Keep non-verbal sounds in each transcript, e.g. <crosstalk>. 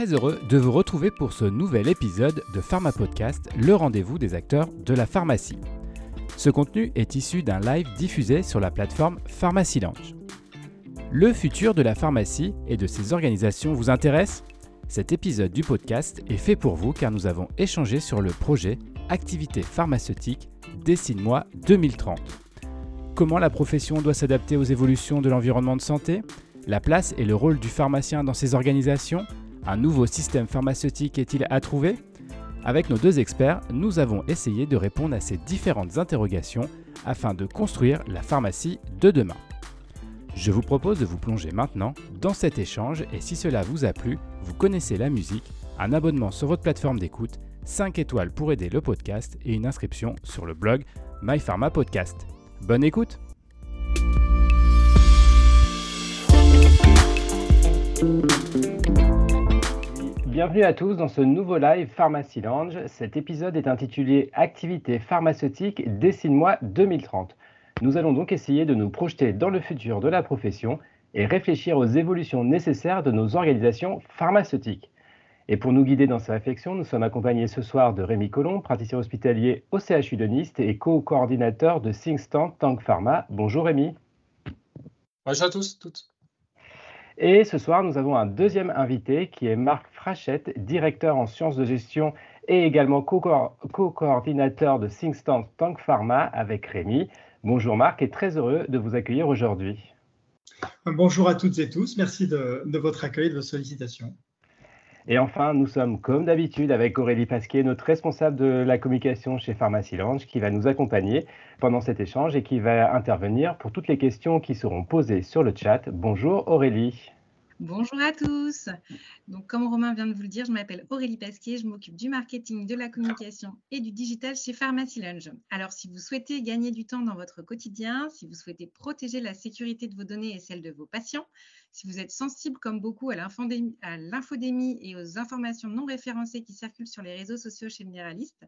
très heureux de vous retrouver pour ce nouvel épisode de Pharma Podcast, le rendez-vous des acteurs de la pharmacie. Ce contenu est issu d'un live diffusé sur la plateforme Pharmacy. Le futur de la pharmacie et de ses organisations vous intéresse? Cet épisode du podcast est fait pour vous car nous avons échangé sur le projet Activité pharmaceutique Dessine-moi 2030. Comment la profession doit s'adapter aux évolutions de l'environnement de santé? La place et le rôle du pharmacien dans ces organisations? Un nouveau système pharmaceutique est-il à trouver Avec nos deux experts, nous avons essayé de répondre à ces différentes interrogations afin de construire la pharmacie de demain. Je vous propose de vous plonger maintenant dans cet échange et si cela vous a plu, vous connaissez la musique, un abonnement sur votre plateforme d'écoute, 5 étoiles pour aider le podcast et une inscription sur le blog MyPharma Podcast. Bonne écoute Bienvenue à tous dans ce nouveau live Pharmacy Lounge. Cet épisode est intitulé Activité pharmaceutique Dessine-moi 2030. Nous allons donc essayer de nous projeter dans le futur de la profession et réfléchir aux évolutions nécessaires de nos organisations pharmaceutiques. Et pour nous guider dans ces réflexions, nous sommes accompagnés ce soir de Rémi Colomb, praticien hospitalier au CHU de Nice et co-coordinateur de Thinkstand Tank Pharma. Bonjour Rémi. Bonjour à tous, toutes. Et ce soir, nous avons un deuxième invité qui est Marc Frachette, directeur en sciences de gestion et également co-coordinateur de Thinkstand Tank Pharma avec Rémi. Bonjour Marc et très heureux de vous accueillir aujourd'hui. Bonjour à toutes et tous, merci de, votre accueil, de vos sollicitations. Et enfin, nous sommes comme d'habitude avec Aurélie Pasquier, notre responsable de la communication chez Pharmacy Lounge, qui va nous accompagner pendant cet échange et qui va intervenir pour toutes les questions qui seront posées sur le chat. Bonjour Aurélie. Bonjour à tous. Donc, comme Romain vient de vous le dire, je m'appelle Aurélie Pasquier, je m'occupe du marketing, de la communication et du digital chez Pharmacy Lunge. Alors, si vous souhaitez gagner du temps dans votre quotidien, si vous souhaitez protéger la sécurité de vos données et celle de vos patients, si vous êtes sensible comme beaucoup à l'infodémie et aux informations non référencées qui circulent sur les réseaux sociaux chez Généraliste,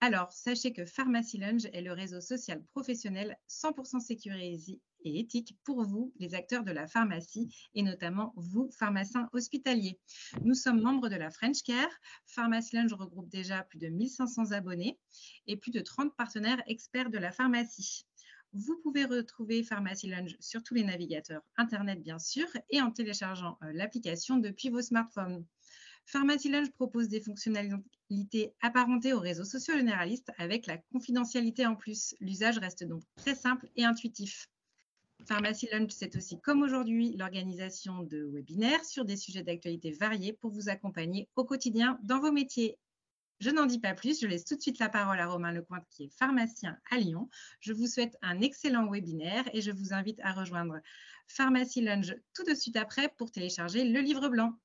alors sachez que Pharmacy Lunge est le réseau social professionnel 100% sécurisé et éthique pour vous, les acteurs de la pharmacie, et notamment vous, pharmaciens hospitaliers. Nous sommes membres de la French Care. Pharmacy Lounge regroupe déjà plus de 1500 abonnés et plus de 30 partenaires experts de la pharmacie. Vous pouvez retrouver Pharmacy Lounge sur tous les navigateurs Internet, bien sûr, et en téléchargeant euh, l'application depuis vos smartphones. Pharmacy Lounge propose des fonctionnalités apparentées aux réseaux sociaux généralistes avec la confidentialité en plus. L'usage reste donc très simple et intuitif. Pharmacy c'est aussi comme aujourd'hui l'organisation de webinaires sur des sujets d'actualité variés pour vous accompagner au quotidien dans vos métiers. Je n'en dis pas plus, je laisse tout de suite la parole à Romain Lecointe qui est pharmacien à Lyon. Je vous souhaite un excellent webinaire et je vous invite à rejoindre Pharmacy Lunch tout de suite après pour télécharger le livre blanc.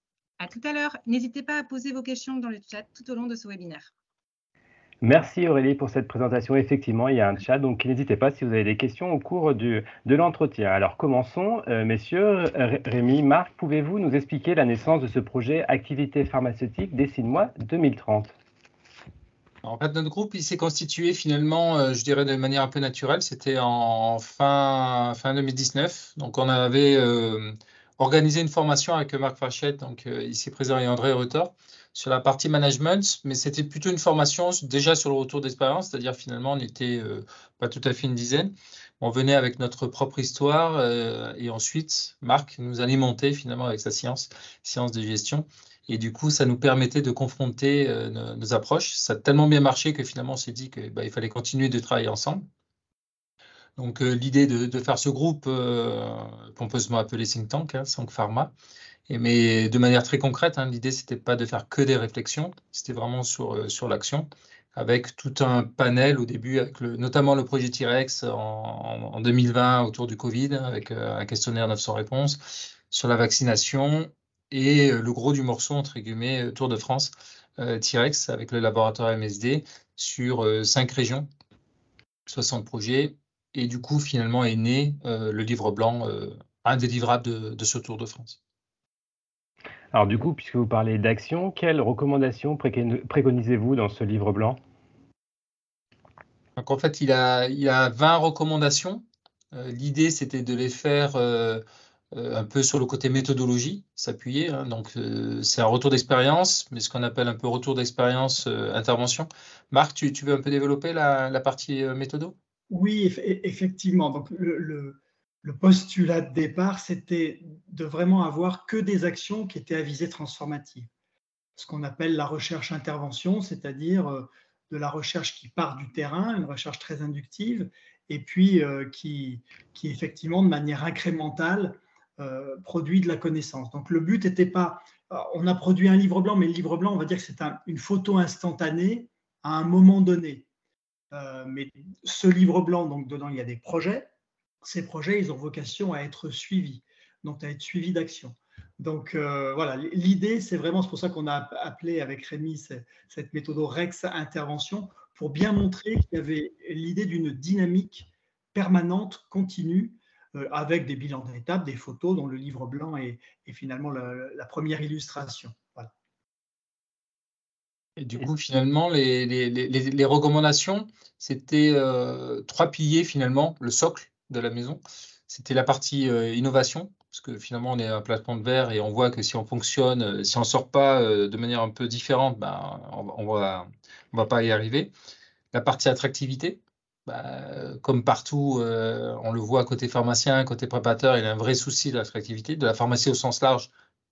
À tout à l'heure. N'hésitez pas à poser vos questions dans le chat tout au long de ce webinaire. Merci Aurélie pour cette présentation. Effectivement, il y a un chat, donc n'hésitez pas si vous avez des questions au cours de l'entretien. Alors commençons, euh, messieurs. Rémi, Marc, pouvez-vous nous expliquer la naissance de ce projet Activité pharmaceutique Dessine-moi 2030 en fait, notre groupe, il s'est constitué finalement, euh, je dirais de manière un peu naturelle. C'était en fin, fin 2019. Donc, on avait euh, organisé une formation avec Marc Fachette, donc ici présent, et André Rutter, sur la partie management, mais c'était plutôt une formation déjà sur le retour d'expérience, c'est-à-dire finalement on n'était euh, pas tout à fait une dizaine. On venait avec notre propre histoire euh, et ensuite Marc nous alimentait finalement avec sa science, science de gestion. Et du coup, ça nous permettait de confronter euh, nos, approches. Ça a tellement bien marché que finalement on s'est dit qu'il bah, fallait continuer de travailler ensemble. Donc l'idée de, faire ce groupe pompeusement appelé Think Tank, hein, Pharma, mais de manière très concrète, hein, l'idée, c'était pas de faire que des réflexions, c'était vraiment sur, euh, sur l'action, avec tout un panel au début, avec notamment le projet T-Rex en, 2020 autour du Covid, avec euh, un questionnaire 900 réponses sur la vaccination et euh, le gros du morceau, entre guillemets, Tour de France, T-Rex, avec le laboratoire MSD, sur cinq régions, 60 projets. Et du coup, finalement, est né le livre blanc, un des livrables de ce Tour de France. Alors du coup, puisque vous parlez d'action, quelles recommandations préconisez-vous dans ce livre blanc? En fait, il a, il a 20 recommandations. Euh, l'idée, c'était de les faire euh, un peu sur le côté méthodologie, s'appuyer. Hein. donc, c'est un retour d'expérience, mais ce qu'on appelle un peu retour d'expérience intervention. Marc, tu, veux un peu développer la, partie méthodo? Oui, effectivement. Donc, le, postulat de départ, c'était de vraiment avoir que des actions qui étaient à visée transformative. Ce qu'on appelle la recherche-intervention, c'est-à-dire de la recherche qui part du terrain, une recherche très inductive, et puis euh, qui, effectivement, de manière incrémentale, euh, produit de la connaissance. Donc le but n'était pas, euh, on a produit un livre blanc, mais le livre blanc, on va dire que c'est une photo instantanée à un moment donné. Mais ce livre blanc, donc dedans, il y a des projets. Ces projets, ils ont vocation à être suivis, donc à être suivis d'action. Donc euh, voilà, l'idée, c'est vraiment, c'est pour ça qu'on a appelé avec Rémi cette méthode Rex intervention, pour bien montrer qu'il y avait l'idée d'une dynamique permanente, continue, euh, avec des bilans d'étapes, des photos, dont le livre blanc est, finalement la, première illustration. Et du coup, finalement, les, recommandations, c'était euh, trois piliers, finalement, le socle de la maison. C'était la partie innovation, parce que finalement, on est un plateforme de verre et on voit que si on fonctionne, euh, si on ne sort pas euh, de manière un peu différente, ben, on ne va, on va pas y arriver. La partie attractivité, ben, comme partout, euh, on le voit côté pharmacien, côté préparateur, il y a un vrai souci de l'attractivité, de la pharmacie au sens large,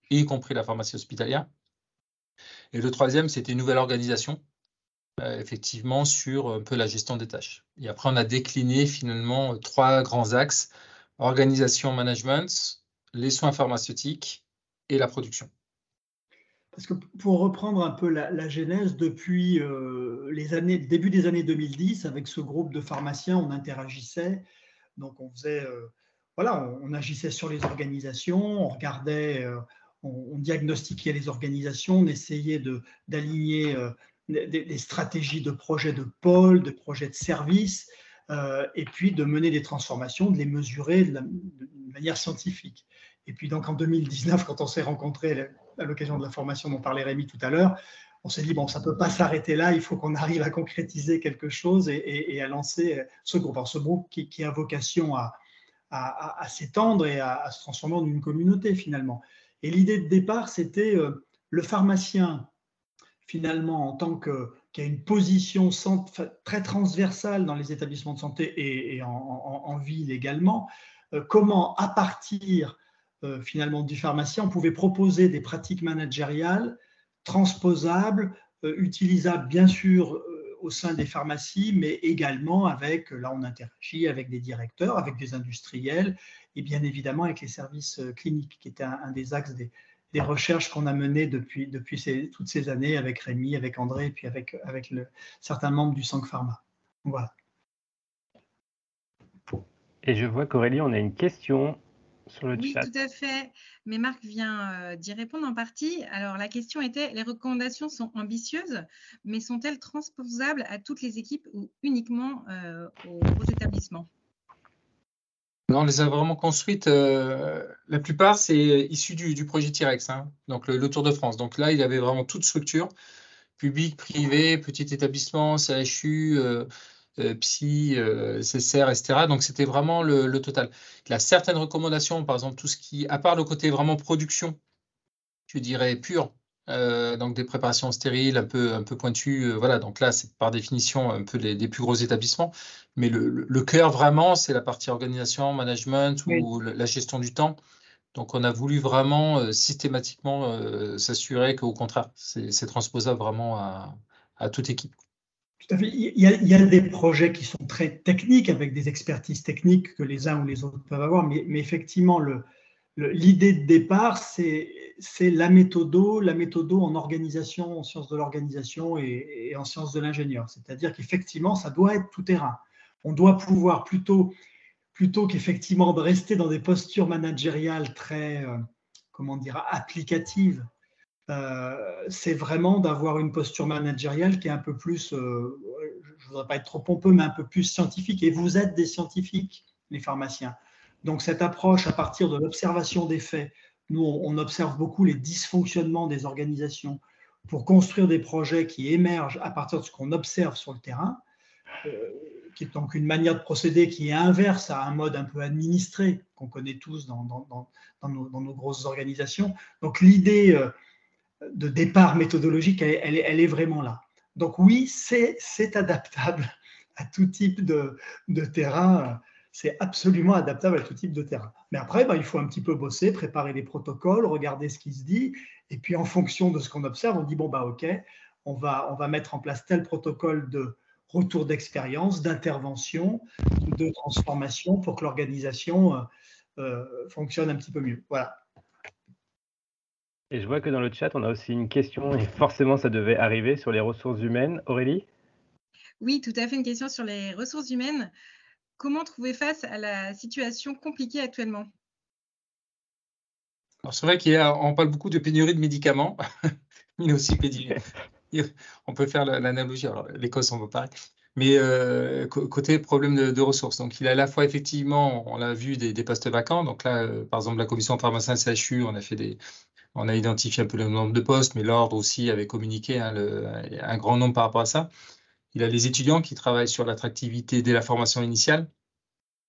y compris la pharmacie hospitalière. Et le troisième, c'était une nouvelle organisation, effectivement, sur un peu la gestion des tâches. Et après, on a décliné finalement trois grands axes organisation management, les soins pharmaceutiques et la production. Parce que pour reprendre un peu la, genèse, depuis euh, les années, début des années 2010, avec ce groupe de pharmaciens, on interagissait. Donc on faisait, euh, voilà, on, agissait sur les organisations, on regardait, euh, on, diagnostiquait les organisations, on essayait d'aligner des, stratégies de projets de pôle, de projets de services, et puis de mener des transformations, de les mesurer de manière scientifique. Et puis donc en 2019, quand on s'est rencontrés à l'occasion de la formation dont parlait Rémi tout à l'heure, on s'est dit, bon, ça ne peut pas s'arrêter là, il faut qu'on arrive à concrétiser quelque chose et, à lancer ce groupe. Ce groupe qui, a vocation à, à, s'étendre et à, se transformer en une communauté finalement. Et l'idée de départ, c'était euh, le pharmacien, finalement, en tant que qui a une position très transversale dans les établissements de santé et, en, ville également, euh, comment, à partir euh, finalement du pharmacien, on pouvait proposer des pratiques managériales transposables, utilisables bien sûr au sein des pharmacies, mais également avec, là on interagit avec des directeurs, avec des industriels et bien évidemment avec les services cliniques, qui était un, des axes des, recherches qu'on a menées depuis, depuis toutes ces années avec Rémi, avec André et puis avec, avec le, certains membres du Sang Pharma. Voilà. Et je vois qu'Aurélie, on a une question oui, tout à fait. Mais Marc vient euh, d'y répondre en partie. Alors, la question était, les recommandations sont ambitieuses, mais sont-elles transposables à toutes les équipes ou uniquement euh, aux, établissements? Non, on les a vraiment construites. Euh, la plupart, c'est issu du, projet T-Rex, hein. donc le, Tour de France. Donc là, il avait vraiment toute structure, public, privé, petit établissement, CHU, euh, psy, euh, CCR, etc. Donc c'était vraiment le, total. Il y a certaines recommandations, par exemple tout ce qui, à part le côté vraiment production, je dirais pur, euh, donc des préparations stériles un peu, un peu pointues, voilà. Donc là c'est par définition un peu les, plus gros établissements, mais le, cœur vraiment c'est la partie organisation, management ou la gestion du temps. Donc, on a voulu vraiment systématiquement s'assurer qu'au contraire, c'est transposable vraiment à, à toute équipe. Il y, a, des projets qui sont très techniques, avec des expertises techniques que les uns ou les autres peuvent avoir, mais, effectivement, l'idée de départ, c'est la méthodo, la méthodo en organisation, en sciences de l'organisation et, en sciences de l'ingénieur. C'est-à-dire qu'effectivement, ça doit être tout terrain. On doit pouvoir plutôt, plutôt qu'effectivement de rester dans des postures managériales très, euh, comment dire, applicatives, c'est vraiment d'avoir une posture managériale qui est un peu plus, euh, je ne voudrais pas être trop pompeux, mais un peu plus scientifique. Et vous êtes des scientifiques, les pharmaciens. Donc cette approche à partir de l'observation des faits, nous on observe beaucoup les dysfonctionnements des organisations pour construire des projets qui émergent à partir de ce qu'on observe sur le terrain. Euh, qui est donc une manière de procéder qui est inverse à un mode un peu administré qu'on connaît tous dans, dans, nos, grosses organisations. Donc l'idée euh, de départ méthodologique, elle, est vraiment là. Donc oui, c'est adaptable à tout type de, de terrain. C'est absolument adaptable à tout type de terrain. Mais après, bah, il faut un petit peu bosser, préparer les protocoles, regarder ce qui se dit. Et puis en fonction de ce qu'on observe, on dit, bon, bah ok, on va, on va mettre en place tel protocole de retour d'expérience, d'intervention, de transformation pour que l'organisation euh, euh, fonctionne un petit peu mieux. Voilà. Et je vois que dans le chat, on a aussi une question, et forcément ça devait arriver, sur les ressources humaines. Aurélie? Oui, tout à fait, une question sur les ressources humaines. Comment trouver face à la situation compliquée actuellement? C'est vrai qu'on parle beaucoup de pénurie de médicaments, mais aussi pénurie, on peut faire l'analogie. Alors, l'Écosse, on va pas. Mais euh, côté problème de, ressources, donc il a à la fois effectivement, on l'a vu, des, postes vacants. Donc là, euh, par exemple, la commission pharmacien CHU, on a fait des, on a identifié un peu le nombre de postes, mais l'ordre aussi avait communiqué hein, un grand nombre par rapport à ça. Il a les étudiants qui travaillent sur l'attractivité dès la formation initiale,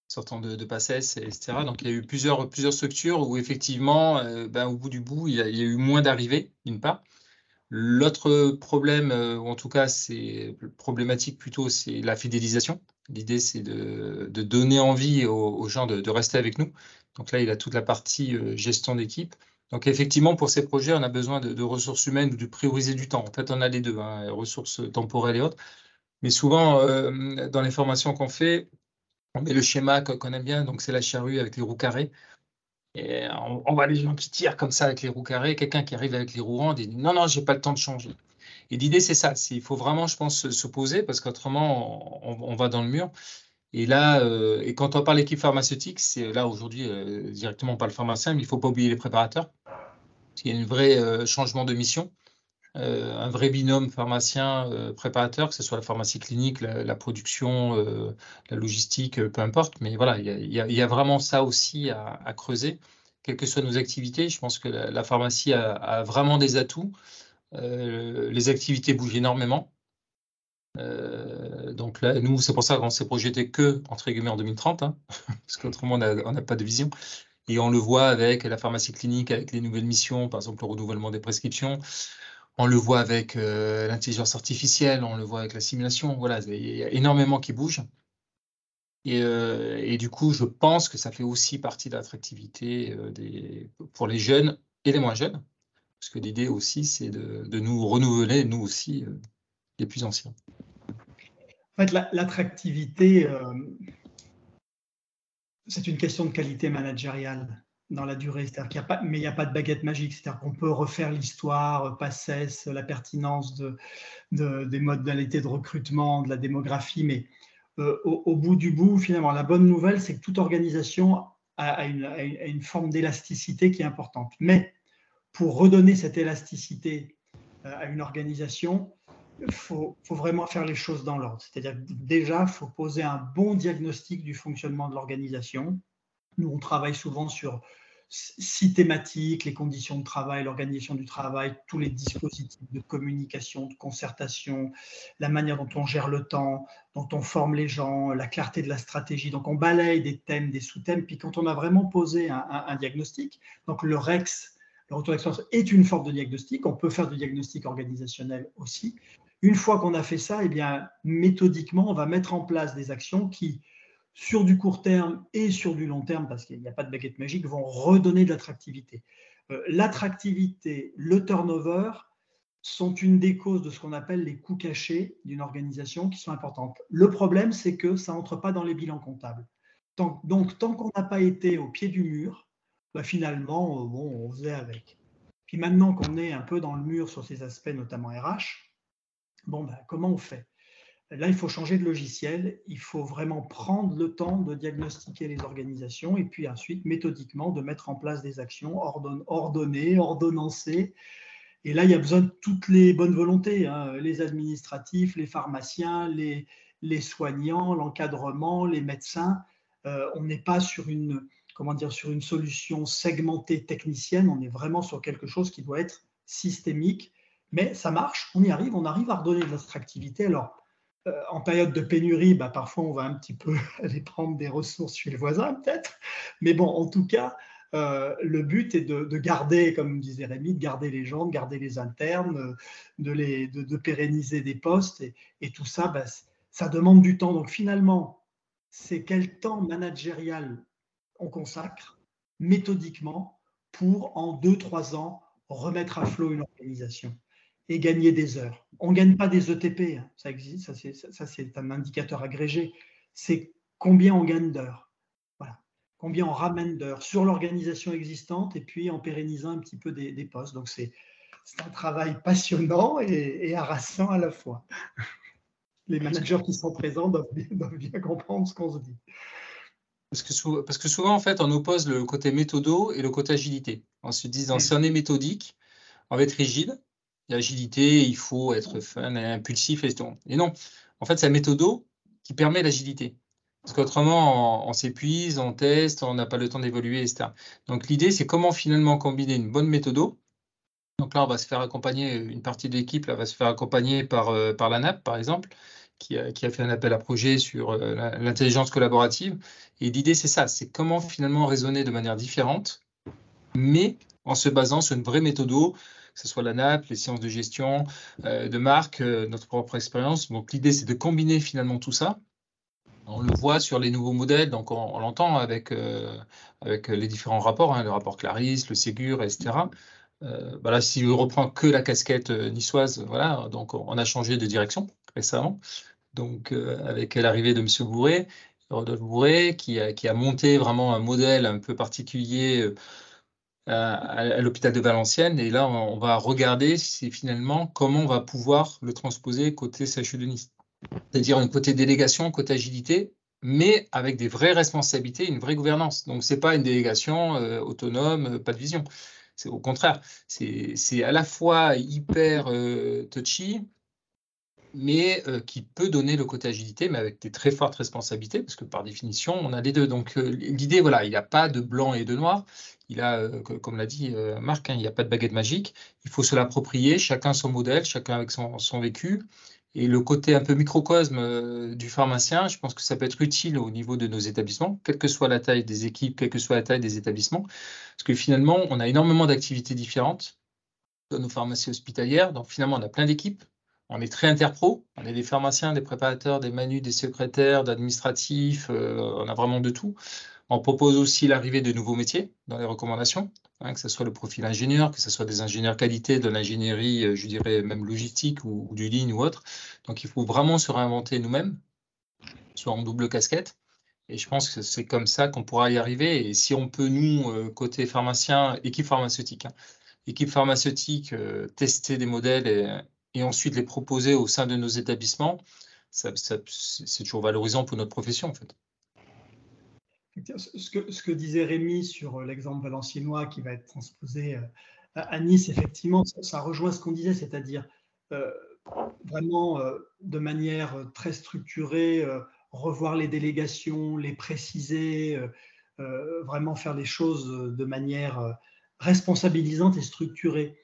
sortant de, de etc. Donc il y a eu plusieurs, structures où effectivement, euh, ben, au bout du bout, il y a, il y a eu moins d'arrivées, d'une part. L'autre problème, euh, ou en tout cas c'est problématique plutôt, c'est la fidélisation. L'idée c'est de, donner envie aux, gens de, rester avec nous. Donc là, il a toute la partie euh, gestion d'équipe. Donc effectivement, pour ces projets, on a besoin de, ressources humaines ou de prioriser du temps. En fait, on a les deux, hein, ressources temporelles et autres. Mais souvent, euh, dans les formations qu'on fait, on met le schéma qu'on aime bien, donc c'est la charrue avec les roues carrées. Et on, voit les gens qui tirent comme ça avec les roues carrées, quelqu'un qui arrive avec les roues rondes et dit non, non, j'ai pas le temps de changer. Et l'idée, c'est ça. Il faut vraiment, je pense, se poser parce qu'autrement, on, va dans le mur. Et là, euh, et quand on parle d'équipe pharmaceutique, c'est là aujourd'hui, euh, directement, on parle pharmacien, mais il ne faut pas oublier les préparateurs. Il y a un vrai euh, changement de mission. Euh, un vrai binôme pharmacien-préparateur, euh, que ce soit la pharmacie clinique, la, production, euh, la logistique, peu importe. Mais voilà, il y, a, vraiment ça aussi à, creuser. Quelles que soient nos activités, je pense que la, pharmacie a, vraiment des atouts. les activités bougent énormément. Donc là, nous, c'est pour ça qu'on s'est projeté que, entre guillemets, en 2030, hein, <laughs> parce qu'autrement, on n'a pas de vision. Et on le voit avec la pharmacie clinique, avec les nouvelles missions, par exemple le renouvellement des prescriptions, on le voit avec euh, l'intelligence artificielle, on le voit avec la simulation. Voilà, il y a énormément qui bouge. Euh, et, du coup, je pense que ça fait aussi partie de l'attractivité euh, pour les jeunes et les moins jeunes. Parce que l'idée aussi, c'est de, nous renouveler, nous aussi, les plus anciens. En fait, l'attractivité, c'est une question de qualité managériale dans la durée. C'est-à-dire qu'il a pas, mais il n'y a pas de baguette magique. C'est-à-dire qu'on peut refaire l'histoire, euh, pas cesse, la pertinence de, des modalités de recrutement, de la démographie. Mais euh, au, bout du bout, finalement, la bonne nouvelle, c'est que toute organisation a, une, forme d'élasticité qui est importante. Mais pour redonner cette élasticité euh, à une organisation, il faut, faut, vraiment faire les choses dans l'ordre. C'est-à-dire déjà, il faut poser un bon diagnostic du fonctionnement de l'organisation. Nous, on travaille souvent sur six thématiques, les conditions de travail, l'organisation du travail, tous les dispositifs de communication, de concertation, la manière dont on gère le temps, dont on forme les gens, la clarté de la stratégie. Donc on balaye des thèmes, des sous-thèmes, puis quand on a vraiment posé un, diagnostic, donc le REX, le retour d'expérience est une forme de diagnostic, on peut faire du diagnostic organisationnel aussi. Une fois qu'on a fait ça, eh bien, méthodiquement, on va mettre en place des actions qui sur du court terme et sur du long terme, parce qu'il n'y a pas de baguette magique, vont redonner de l'attractivité. Euh, l'attractivité, le turnover sont une des causes de ce qu'on appelle les coûts cachés d'une organisation qui sont importantes. Le problème, c'est que ça n'entre pas dans les bilans comptables. donc, tant qu'on n'a pas été au pied du mur, bah, finalement, euh, bon, on faisait avec. Puis maintenant qu'on est un peu dans le mur sur ces aspects, notamment RH, bon, bah, comment on fait? Là, il faut changer de logiciel, il faut vraiment prendre le temps de diagnostiquer les organisations et puis ensuite, méthodiquement, de mettre en place des actions ordonnées, ordonnancées. Et là, il y a besoin de toutes les bonnes volontés, hein. les administratifs, les pharmaciens, les, les soignants, l'encadrement, les médecins. Euh, on n'est pas sur une, comment dire, sur une solution segmentée technicienne, on est vraiment sur quelque chose qui doit être systémique, mais ça marche, on y arrive, on arrive à redonner de l'attractivité. Alors, en période de pénurie, bah, parfois on va un petit peu <laughs> aller prendre des ressources chez les voisins peut-être. Mais bon, en tout cas, le but est de, garder, comme disait Rémi, de garder les gens, de garder les internes, de, les, de, pérenniser des postes. Et, tout ça, bah, ça demande du temps. Donc finalement, c'est quel temps managérial on consacre méthodiquement pour, en deux, trois ans, remettre à flot une organisation? Et gagner des heures. On ne gagne pas des ETP, hein. ça existe, ça c'est un indicateur agrégé. C'est combien on gagne d'heures. Voilà. Combien on ramène d'heures sur l'organisation existante et puis en pérennisant un petit peu des, postes. Donc c'est un travail passionnant et, harassant à la fois. Les managers qui sont présents doivent bien comprendre ce qu'on se dit. Parce que, parce que, souvent, en fait, on oppose le côté méthodo et le côté agilité. En se disant, si on est méthodique, on va être rigide. L'agilité, il faut être fun impulsif et. Et non, en fait, c'est la méthodo qui permet l'agilité. Parce qu'autrement, on, s'épuise, on teste, on n'a pas le temps d'évoluer, etc. Donc, l'idée, c'est comment finalement combiner une bonne méthodo. Donc là, on va se faire accompagner, une partie de l'équipe va se faire accompagner par, euh, par la NAP, par exemple qui a, fait un appel à projet sur euh, l'intelligence collaborative. Et l'idée, c'est ça, c'est comment finalement raisonner de manière différente, mais en se basant sur une vraie méthode, que ce soit la NAP, les sciences de gestion, euh, de marque, euh, notre propre expérience. Donc l'idée, c'est de combiner finalement tout ça. On le voit sur les nouveaux modèles, donc on, l'entend avec, avec les différents rapports, hein, le rapport Clarisse, le Ségur, etc. voilà, si je reprends que la casquette niçoise, voilà, donc on a changé de direction récemment donc euh, avec l'arrivée de M. Bourré, Rodolphe Bourré, qui a, qui a, monté vraiment un modèle un peu particulier euh, à, l'hôpital de Valenciennes. Et là, on, va regarder si finalement comment on va pouvoir le transposer côté CHU de Nice. C'est-à-dire un côté délégation, côté agilité, mais avec des vraies responsabilités, une vraie gouvernance. Donc, ce n'est pas une délégation euh, autonome, pas de vision. C'est au contraire, c'est à la fois hyper touchy, mais euh, qui peut donner le côté agilité, mais avec des très fortes responsabilités, parce que par définition, on a les deux. Donc euh, l'idée, voilà, il n'y a pas de blanc et de noir. Il a, euh, comme l'a dit Marc, hein, il n'y a pas de baguette magique. Il faut se l'approprier, chacun son modèle, chacun avec son, vécu. Et le côté un peu microcosme du pharmacien, je pense que ça peut être utile au niveau de nos établissements, quelle que soit la taille des équipes, quelle que soit la taille des établissements, parce que finalement, on a énormément d'activités différentes dans nos pharmacies hospitalières. Donc finalement, on a plein d'équipes on est très interpro. On est des pharmaciens, des préparateurs, des manus, des secrétaires, d'administratifs. Euh, on a vraiment de tout. On propose aussi l'arrivée de nouveaux métiers dans les recommandations, hein, que ce soit le profil ingénieur, que ce soit des ingénieurs qualité, de l'ingénierie, euh, je dirais même logistique ou, du ligne ou autre. Donc il faut vraiment se réinventer nous-mêmes, soit en double casquette. Et je pense que c'est comme ça qu'on pourra y arriver. Et si on peut, nous, euh, côté pharmacien, équipe pharmaceutique, hein, équipe pharmaceutique, tester des modèles et ensuite les proposer au sein de nos établissements, c'est toujours valorisant pour notre profession en fait. Ce que, disait Rémi sur l'exemple valenciennois qui va être transposé euh, à Nice, effectivement, ça, rejoint ce qu'on disait, c'est-à-dire euh, vraiment euh, de manière très structurée, revoir les délégations, les préciser, vraiment faire les choses de manière responsabilisante et structurée.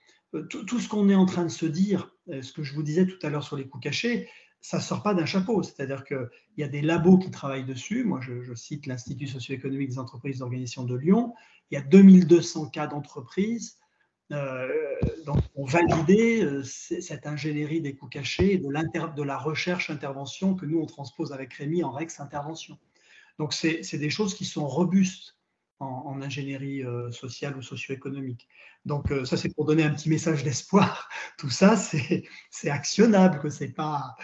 tout, ce qu'on est en train de se dire, euh, ce que je vous disais tout à l'heure sur les coûts cachés, ça ne sort pas d'un chapeau. C'est-à-dire qu'il y a des labos qui travaillent dessus. Moi, je, cite l'Institut socio-économique des entreprises d'organisation de Lyon. Il y a 2200 cas d'entreprises euh, ont validé euh, cette ingénierie des coûts cachés de, de la recherche-intervention que nous, on transpose avec Rémi en REX-intervention. Donc, c'est des choses qui sont robustes en, ingénierie euh, sociale ou socio-économique. Donc euh, ça, c'est pour donner un petit message d'espoir. <laughs> Tout ça, c'est actionnable, que c'est pas...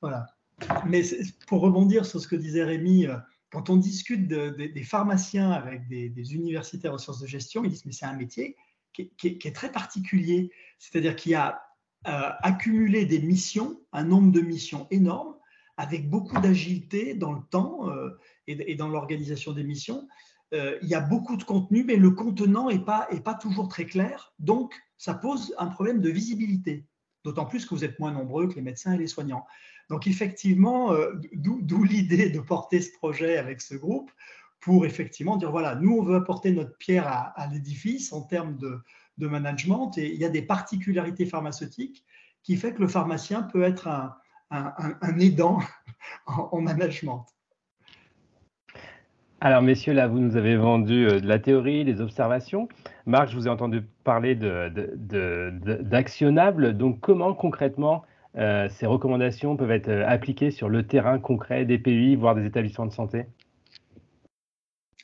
Voilà. Mais pour rebondir sur ce que disait Rémi, euh, quand on discute des pharmaciens avec des, universitaires en sciences de gestion, ils disent mais c'est un métier qui, est très particulier, c'est-à-dire qui a accumulé des missions, un nombre de missions énorme, avec beaucoup d'agilité dans le temps et, dans l'organisation des missions. Euh, il y a beaucoup de contenu, mais le contenant n'est pas, toujours très clair. Donc, ça pose un problème de visibilité, d'autant plus que vous êtes moins nombreux que les médecins et les soignants. Donc, effectivement, euh, d'où l'idée de porter ce projet avec ce groupe pour effectivement dire, voilà, nous, on veut apporter notre pierre à, l'édifice en termes de, management, et il y a des particularités pharmaceutiques qui fait que le pharmacien peut être un, aidant <laughs> en, management. Alors, messieurs, là, vous nous avez vendu de la théorie, des observations. Marc, je vous ai entendu parler d'actionnables. Donc, comment concrètement ces recommandations peuvent être appliquées sur le terrain concret des pays, voire des établissements de santé?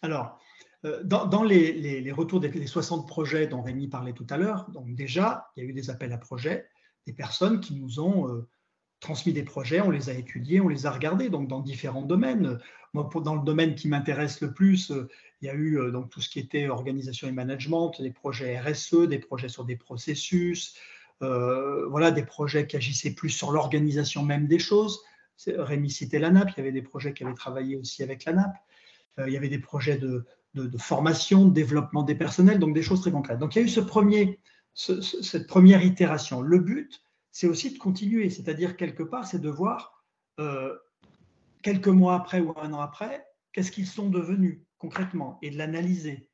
Alors, euh, dans, les, retours des 60 projets dont Rémi parlait tout à l'heure, donc déjà, il y a eu des appels à projets, des personnes qui nous ont euh, transmis des projets, on les a étudiés, on les a regardés, donc dans différents domaines. Moi, dans le domaine qui m'intéresse le plus, euh, il y a eu donc tout ce qui était organisation et management, des projets RSE, des projets sur des processus, voilà, des projets qui agissaient plus sur l'organisation même des choses. Rémi citait l'ANAP, il y avait des projets qui avaient travaillé aussi avec l'ANAP. il y avait des projets de, de, formation, de développement des personnels, donc des choses très concrètes. Donc il y a eu ce premier, cette première itération. Le but, c'est aussi de continuer, c'est-à-dire quelque part, c'est de voir euh, quelques mois après ou un an après, qu'est-ce qu'ils sont devenus concrètement et de l'analyser,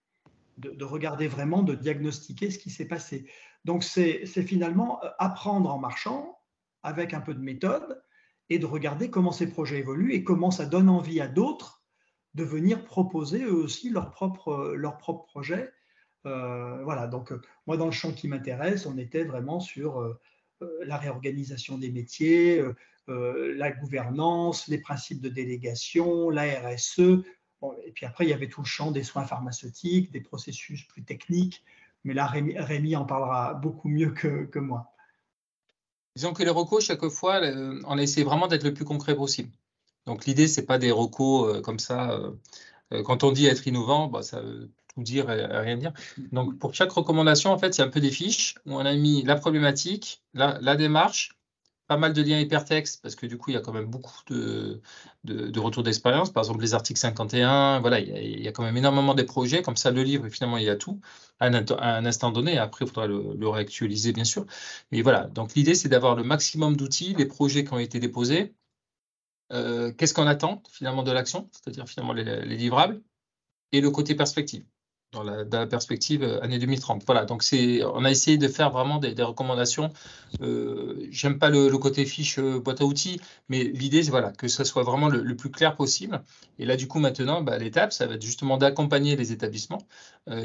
de, regarder vraiment, de diagnostiquer ce qui s'est passé. Donc c'est finalement euh, apprendre en marchant avec un peu de méthode et de regarder comment ces projets évoluent et comment ça donne envie à d'autres de venir proposer eux aussi leur propre, leur propre. Euh, voilà, donc moi, dans le champ qui m'intéresse, on était vraiment sur la réorganisation des métiers, la gouvernance, les principes de délégation, la RSE. et puis après, il y avait tout le champ des soins pharmaceutiques, des processus plus techniques. Mais là, Rémi, en parlera beaucoup mieux que, moi. Disons que les recours, chaque fois, on essaie vraiment d'être le plus concret possible. Donc l'idée, ce n'est pas des recos euh, comme ça. Euh, euh, quand on dit être innovant, bah, ça tout dire et rien dire. Donc pour chaque recommandation, en fait, il y a un peu des fiches où on a mis la problématique, la, démarche, pas mal de liens hypertextes, parce que du coup, il y a quand même beaucoup de, de, retours d'expérience. Par exemple, les articles 51, voilà, il y, a, quand même énormément de projets. Comme ça, le livre, finalement, il y a tout à un, instant donné. Après, il faudra le, le, réactualiser, bien sûr. Mais voilà, donc l'idée, c'est d'avoir le maximum d'outils, les projets qui ont été déposés, euh, qu'est-ce qu'on attend finalement de l'action, c'est-à-dire finalement les, livrables, et le côté perspective, dans la, perspective euh, année 2030. Voilà, donc c'est, on a essayé de faire vraiment des, recommandations. Euh, J'aime pas le, côté fiche euh, boîte à outils, mais l'idée, c'est voilà, que ça soit vraiment le, plus clair possible. Et là, du coup, maintenant, bah, l'étape, ça va être justement d'accompagner les établissements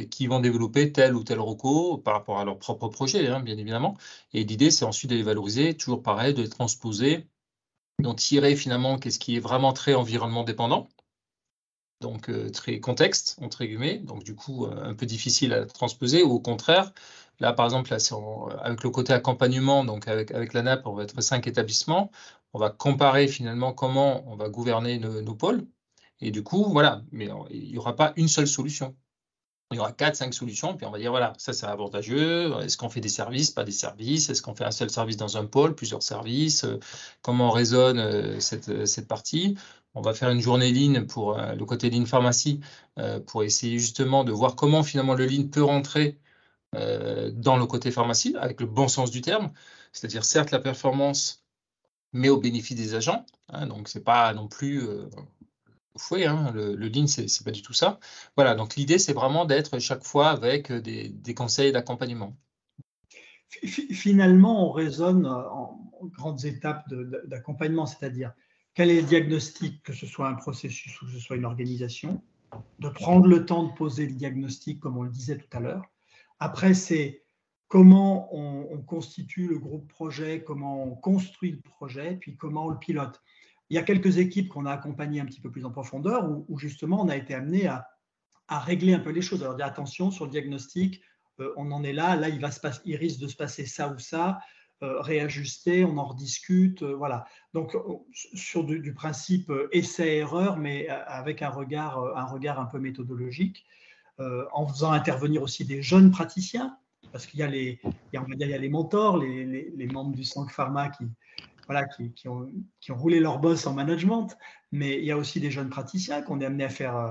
qui vont développer tel ou tel recours par rapport à leur propre projet, hein, bien évidemment. Et l'idée, c'est ensuite de les valoriser, toujours pareil, de les transposer d'en tirer finalement qu'est-ce qui est vraiment très environnement dépendant, donc euh, très contexte, entre guillemets, donc du coup euh, un peu difficile à transposer, ou au contraire, là par exemple, là, avec le côté accompagnement, donc avec, avec la NAP, on va être cinq établissements, on va comparer finalement comment on va gouverner nos pôles, et du coup, voilà, mais il n'y aura pas une seule solution il y aura 4-5 solutions, puis on va dire, voilà, ça c'est avantageux, est-ce qu'on fait des services, pas des services, est-ce qu'on fait un seul service dans un pôle, plusieurs services, euh, comment résonne euh, cette, cette, partie? On va faire une journée ligne pour euh, le côté ligne pharmacie, pour essayer justement de voir comment finalement le ligne peut rentrer dans le côté pharmacie, avec le bon sens du terme, c'est-à-dire certes la performance, mais au bénéfice des agents. Hein, donc c'est pas non plus fouet, hein, le, le lean, c'est pas du tout ça. Voilà, donc l'idée, c'est vraiment d'être chaque fois avec euh, des, conseils d'accompagnement. Finalement, on raisonne en grandes étapes d'accompagnement, c'est-à-dire quel est le diagnostic, que ce soit un processus ou que ce soit une organisation, de prendre le temps de poser le diagnostic, comme on le disait tout à l'heure. Après, c'est comment on, constitue le groupe projet, comment on construit le projet, puis comment on le pilote. Il y a quelques équipes qu'on a accompagnées un petit peu plus en profondeur où, justement on a été amené à, régler un peu les choses. Alors, dire attention sur le diagnostic, euh, on en est là, là il, risque de se passer ça ou ça, euh, réajuster, on en rediscute, euh, voilà. Donc sur du, principe essai-erreur, mais avec un regard, un peu méthodologique, en faisant intervenir aussi des jeunes praticiens, parce qu'il y a les, y a, les mentors, les, les membres du Sank Pharma qui, voilà, qui, ont, roulé leur boss en management, mais il y a aussi des jeunes praticiens qu'on est amené à faire, euh,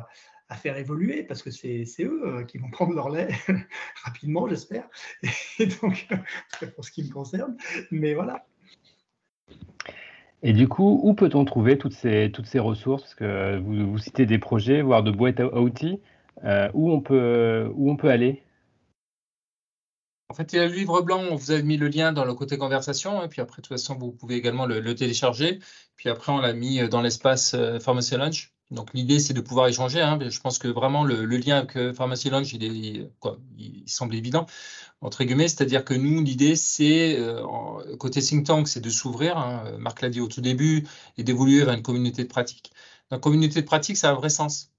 à faire évoluer parce que c'est eux euh, qui vont <laughs> prendre leur lait <laughs> rapidement, j'espère. Et donc, <laughs> pour ce qui me concerne, mais voilà. Et du coup, où peut-on trouver toutes ces, toutes ces ressources? Parce que vous, vous, citez des projets, voire de boîtes à outils. Euh, où, on peut, où on peut aller? Fait, il y a le livre blanc, on vous a mis le lien dans le côté conversation, hein, puis après, de toute façon, vous pouvez également le, télécharger. Puis après, on l'a mis euh, dans l'espace euh, Pharmacy Lunch. Donc l'idée, c'est de pouvoir échanger. Hein. Je pense que vraiment, le, lien avec euh, Pharmacy Lunch, il, semble évident, entre guillemets. C'est-à-dire que nous, l'idée, c'est, côté think tank, c'est de s'ouvrir, hein, Marc l'a dit au tout début, et d'évoluer vers une communauté de pratique. Une communauté de pratique, ça a un vrai sens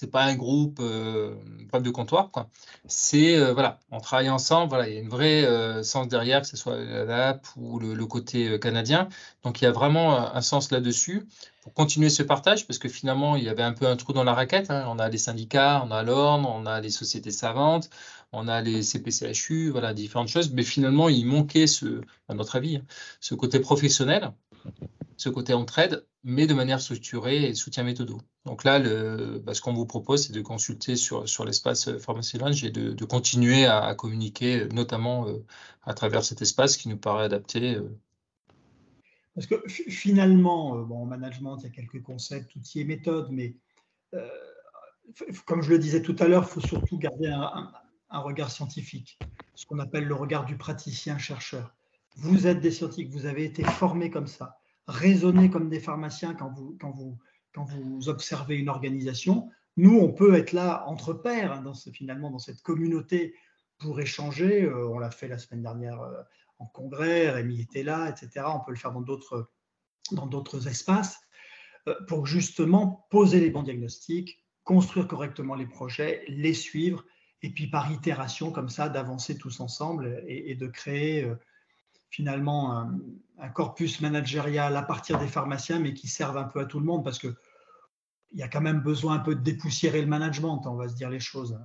c'est pas un groupe euh, de comptoir quoi. C'est euh, voilà, on travaille ensemble, voilà, il y a une vraie euh, sens derrière que ce soit l'app ou le, côté canadien. Donc il y a vraiment un sens là-dessus pour continuer ce partage parce que finalement il y avait un peu un trou dans la raquette. Hein. On a les syndicats, on a l'ordre, on a les sociétés savantes, on a les CPCHU, voilà différentes choses. Mais finalement il manquait ce, à notre avis, hein, ce côté professionnel ce côté entraide, mais de manière structurée et soutien méthodo. Donc là, bah, ce qu'on vous propose, c'est de consulter sur, l'espace euh, Pharmacy Lounge et de, continuer à, communiquer, notamment euh, à travers cet espace qui nous paraît adapté. Euh. Parce que finalement, en management, il y a quelques concepts, outils et méthodes, mais comme je le disais tout à l'heure, il faut surtout garder un, un regard scientifique, ce qu'on appelle le regard du praticien-chercheur. Vous êtes des scientifiques, vous avez été formés comme ça raisonner comme des pharmaciens quand vous, quand vous, quand vous observez une organisation. Nous, on peut être là entre pairs, hein, finalement, dans cette communauté pour échanger. Euh, on l'a fait la semaine dernière euh, en congrès, Rémi était là, etc. On peut le faire dans d'autres, espaces euh, pour justement poser les bons diagnostics, construire correctement les projets, les suivre, et puis par itération comme ça, d'avancer tous ensemble et de créer finalement un, corpus managérial à partir des pharmaciens, mais qui servent un peu à tout le monde, parce qu'il y a quand même besoin un peu de dépoussiérer le management, on va se dire les choses.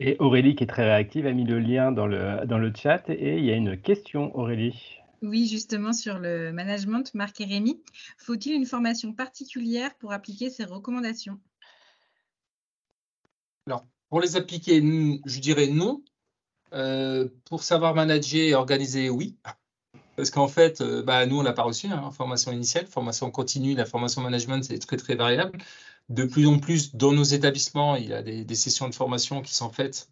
Et Aurélie, qui est très réactive, a mis le lien dans le, dans le chat. Et il y a une question, Aurélie. Oui, justement, sur le management, Marc et Rémi. Faut-il une formation particulière pour appliquer ces recommandations? Alors, pour les appliquer, je dirais non, euh, pour savoir manager et organiser, oui. Parce qu'en fait, euh, bah, nous, on n'a pas reçu hein, formation initiale, formation continue, la formation management, c'est très, très variable. De plus en plus, dans nos établissements, il y a des, sessions de formation qui sont faites,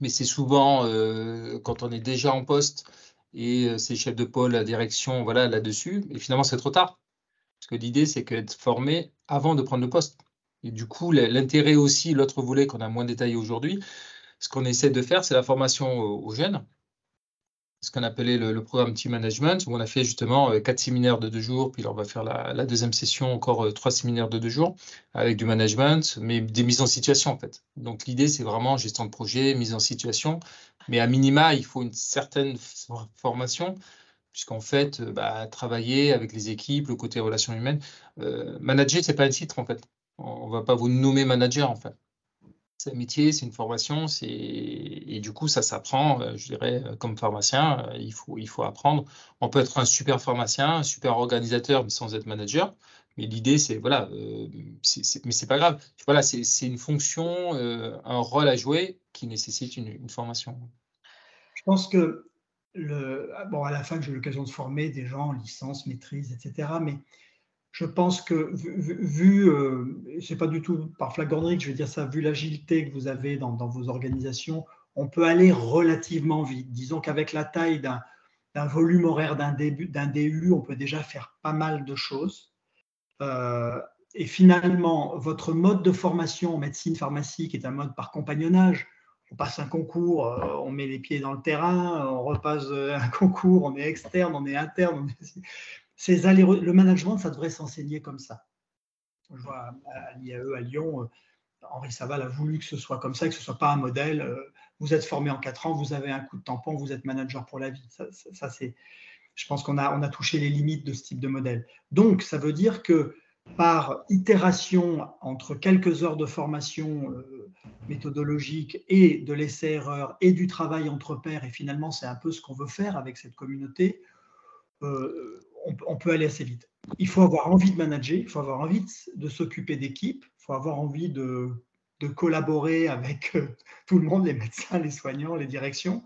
mais c'est souvent euh, quand on est déjà en poste et c'est chef de pôle, la direction, voilà, là-dessus. Et finalement, c'est trop tard. Parce que l'idée, c'est qu'être formé avant de prendre le poste. Et du coup, l'intérêt aussi, l'autre volet qu'on a moins détaillé aujourd'hui, ce qu'on essaie de faire, c'est la formation aux, jeunes, ce qu'on appelait le, programme Team Management, où on a fait justement euh, quatre séminaires de deux jours, puis là, on va faire la, deuxième session, encore euh, trois séminaires de deux jours, avec du management, mais des mises en situation en fait. Donc l'idée, c'est vraiment gestion de projet, mise en situation, mais à minima, il faut une certaine formation, puisqu'en fait, euh, bah, travailler avec les équipes, le côté relations humaines, manager, c'est pas un titre en fait. On ne va pas vous nommer manager en fait c'est un métier, c'est une formation, et du coup ça s'apprend, euh, je dirais, euh, comme pharmacien, euh, il faut, il faut apprendre. On peut être un super pharmacien, un super organisateur, mais sans être manager. Mais l'idée, c'est voilà, c'est, mais c'est pas grave. Voilà, c'est, une fonction, un rôle à jouer qui nécessite une, formation. Je pense que le, bon, à la fin, j'ai l'occasion de former des gens en licence, maîtrise, etc. Mais je pense que vu, euh, c'est pas du tout par flagornerie que je vais dire ça, vu l'agilité que vous avez dans, vos organisations, on peut aller relativement vite. Disons qu'avec la taille d'un volume horaire d'un DU, on peut déjà faire pas mal de choses. Euh, et finalement, votre mode de formation en médecine pharmacie, qui est un mode par compagnonnage, on passe un concours, euh, on met les pieds dans le terrain, on repasse un concours, on est externe, on est interne. Le management, ça devrait s'enseigner comme ça. Je vois à l'IAE à Lyon, euh, Henri Saval a voulu que ce soit comme ça, que ce ne soit pas un modèle. Euh, vous êtes formé en quatre ans, vous avez un coup de tampon, vous êtes manager pour la vie. Ça, je pense qu'on a, on a touché les limites de ce type de modèle. Donc, ça veut dire que par itération entre quelques heures de formation euh, méthodologique et de l'essai-erreur et du travail entre pairs, et finalement c'est un peu ce qu'on veut faire avec cette communauté, on, peut aller assez vite. Il faut avoir envie de manager, il faut avoir envie de, s'occuper d'équipes, il faut avoir envie de, collaborer avec euh, tout le monde, les médecins, les soignants, les directions.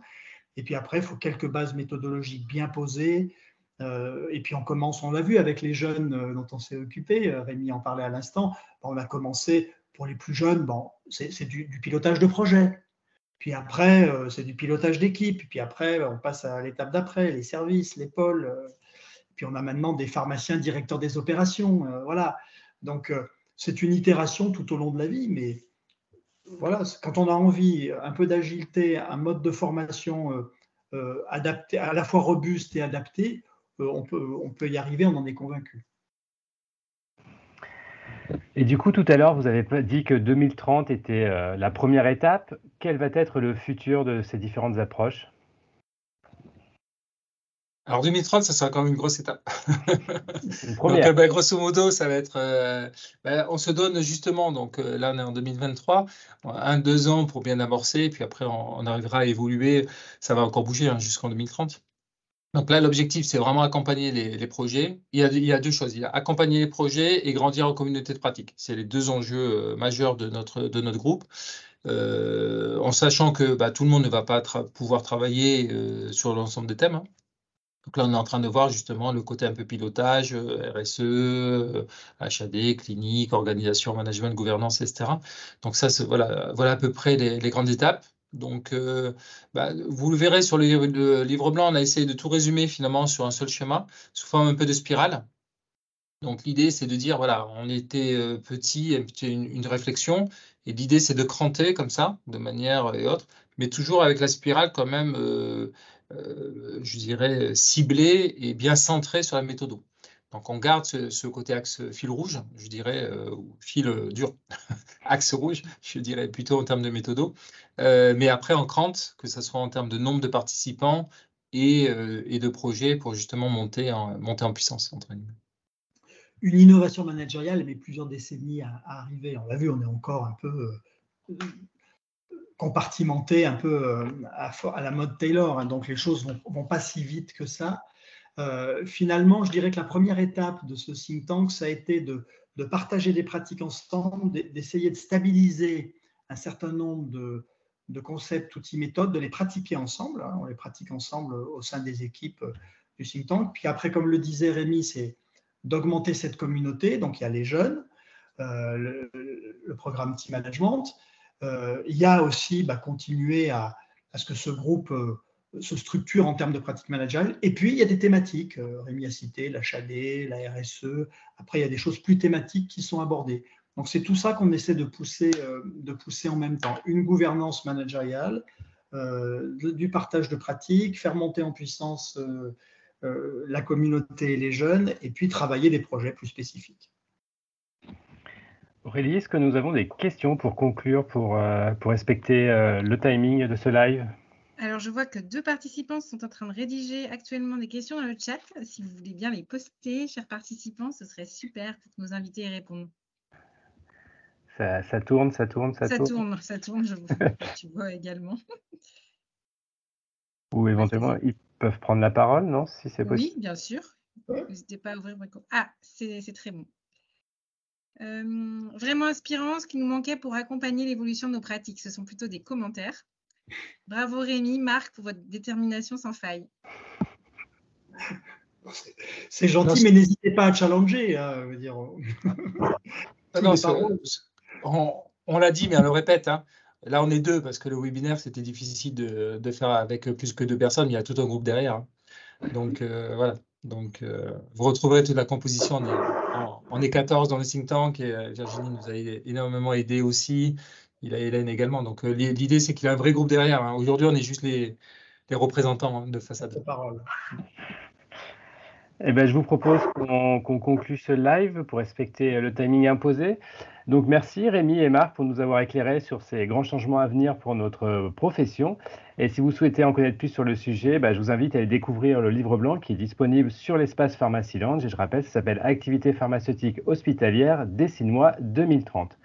Et puis après, il faut quelques bases méthodologiques bien posées. Euh, et puis on commence, on l'a vu avec les jeunes euh, dont on s'est occupé, Rémi en parlait à l'instant, on a commencé pour les plus jeunes, bon, c'est du, pilotage de projet. Puis après, c'est du pilotage d'équipe. Puis après, on passe à l'étape d'après, les services, les pôles. Puis on a maintenant des pharmaciens directeurs des opérations. voilà. Donc, c'est une itération tout au long de la vie, mais voilà, quand on a envie, un peu d'agilité, un mode de formation euh, euh, adapté, à la fois robuste et adapté, euh, on, peut, on peut y arriver, on en est convaincu. Et du coup, tout à l'heure, vous avez dit que 2030 était la première étape. Quel va être le futur de ces différentes approches? Alors 2030, ça sera quand même une grosse étape. <laughs> Une première. donc, bah, grosso modo, ça va être. Euh, bah, on se donne justement, donc euh, là on est en 2023, un, deux ans pour bien amorcer, puis après on, arrivera à évoluer. Ça va encore bouger hein, jusqu'en 2030. Donc là, l'objectif, c'est vraiment accompagner les, projets. Il y, a, il y, a, deux choses. Il y a accompagner les projets et grandir en communauté de pratique. C'est les deux enjeux euh, majeurs de notre, de notre groupe. en sachant que bah, tout le monde ne va pas pouvoir travailler sur l'ensemble des thèmes. Hein. Donc là, on est en train de voir justement le côté un peu pilotage, euh, RSE, HAD, euh, clinique, organisation, management, gouvernance, etc. Donc ça, voilà, voilà à peu près les, grandes étapes. Donc, euh, bah, vous le verrez sur le, livre blanc, on a essayé de tout résumer finalement sur un seul schéma, sous forme un peu de spirale. Donc l'idée, c'est de dire, voilà, on était petit, une, une réflexion, et l'idée, c'est de cranter comme ça, de manière et autre, mais toujours avec la spirale quand même je dirais, ciblé et bien centré sur la méthode. Donc on garde ce, côté axe fil rouge, je dirais, euh, fil dur, <laughs> axe rouge, je dirais plutôt en termes de méthodo. Euh, mais après on crante, que ce soit en termes de nombre de participants et, de projets pour justement monter en, puissance. Entre Une innovation managériale met plusieurs décennies à, à arriver. On l'a vu, on est encore un peu compartimenté un peu euh, à, la mode Taylor, hein, donc les choses vont, vont pas si vite que ça. Euh, finalement, je dirais que la première étape de ce think tank, ça a été de, partager des pratiques ensemble, d'essayer de stabiliser un certain nombre de, concepts, outils, méthodes, de les pratiquer ensemble. Hein. on les pratique ensemble au sein des équipes euh, du think tank. Puis après, comme le disait Rémi, c'est d'augmenter cette communauté. Donc, il y a les jeunes, le, programme Team Management, il y a aussi bah, continuer à, ce que ce groupe euh, se structure en termes de pratiques managériales. Et puis, il y a des thématiques. Euh, Rémi a cité l'HAD, la RSE. Après, il y a des choses plus thématiques qui sont abordées. Donc, c'est tout ça qu'on essaie de pousser, de pousser en même temps. Une gouvernance managériale, du partage de pratiques, faire monter en puissance la communauté et les jeunes, et puis travailler des projets plus spécifiques. Aurélie, est-ce que nous avons des questions pour conclure, pour, euh, pour respecter euh, le timing de ce live? Alors, je vois que deux participants sont en train de rédiger actuellement des questions dans le chat. Si vous voulez bien les poster, chers participants, ce serait super pour que nos invités y répondent. Ça, ça tourne, ça tourne, ça, ça tourne. tourne. Ça tourne, je vous <laughs> tu vois également. Ou éventuellement, ils peuvent prendre la parole, non Si c'est possible? Oui, bien sûr. N'hésitez pas à ouvrir votre... Ah, c'est très bon. Euh, vraiment inspirant, ce qui nous manquait pour accompagner l'évolution de nos pratiques. Ce sont plutôt des commentaires. Bravo Rémi, Marc, pour votre détermination sans faille. C'est gentil, mais n'hésitez pas à challenger. Hein, dire. on, l'a dit, mais on le répète. Hein. Là, on est deux parce que le webinaire, c'était difficile de, faire avec plus que deux personnes. Il y a tout un groupe derrière. Hein. Donc, euh, voilà. Donc, euh, vous retrouverez toute la composition on est 14 dans le think tank et euh, Virginie nous a énormément aidé aussi. Il a Hélène également. Donc euh, l'idée, c'est qu'il y a un vrai groupe derrière. Hein. Aujourd'hui, on est juste les, représentants hein, de façade. Parole. Eh ben, je vous propose qu'on conclue ce live pour respecter le timing imposé. Donc merci Rémi et Marc pour nous avoir éclairés sur ces grands changements à venir pour notre profession. Et si vous souhaitez en connaître plus sur le sujet, bah, je vous invite à aller découvrir le livre blanc qui est disponible sur l'espace Pharmacy Lounge. Et je rappelle, ça s'appelle Activité pharmaceutique hospitalière, dessine-moi 2030.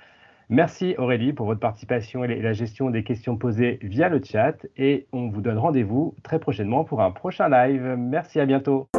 Merci Aurélie pour votre participation et la gestion des questions posées via le chat. Et on vous donne rendez-vous très prochainement pour un prochain live. Merci, à bientôt.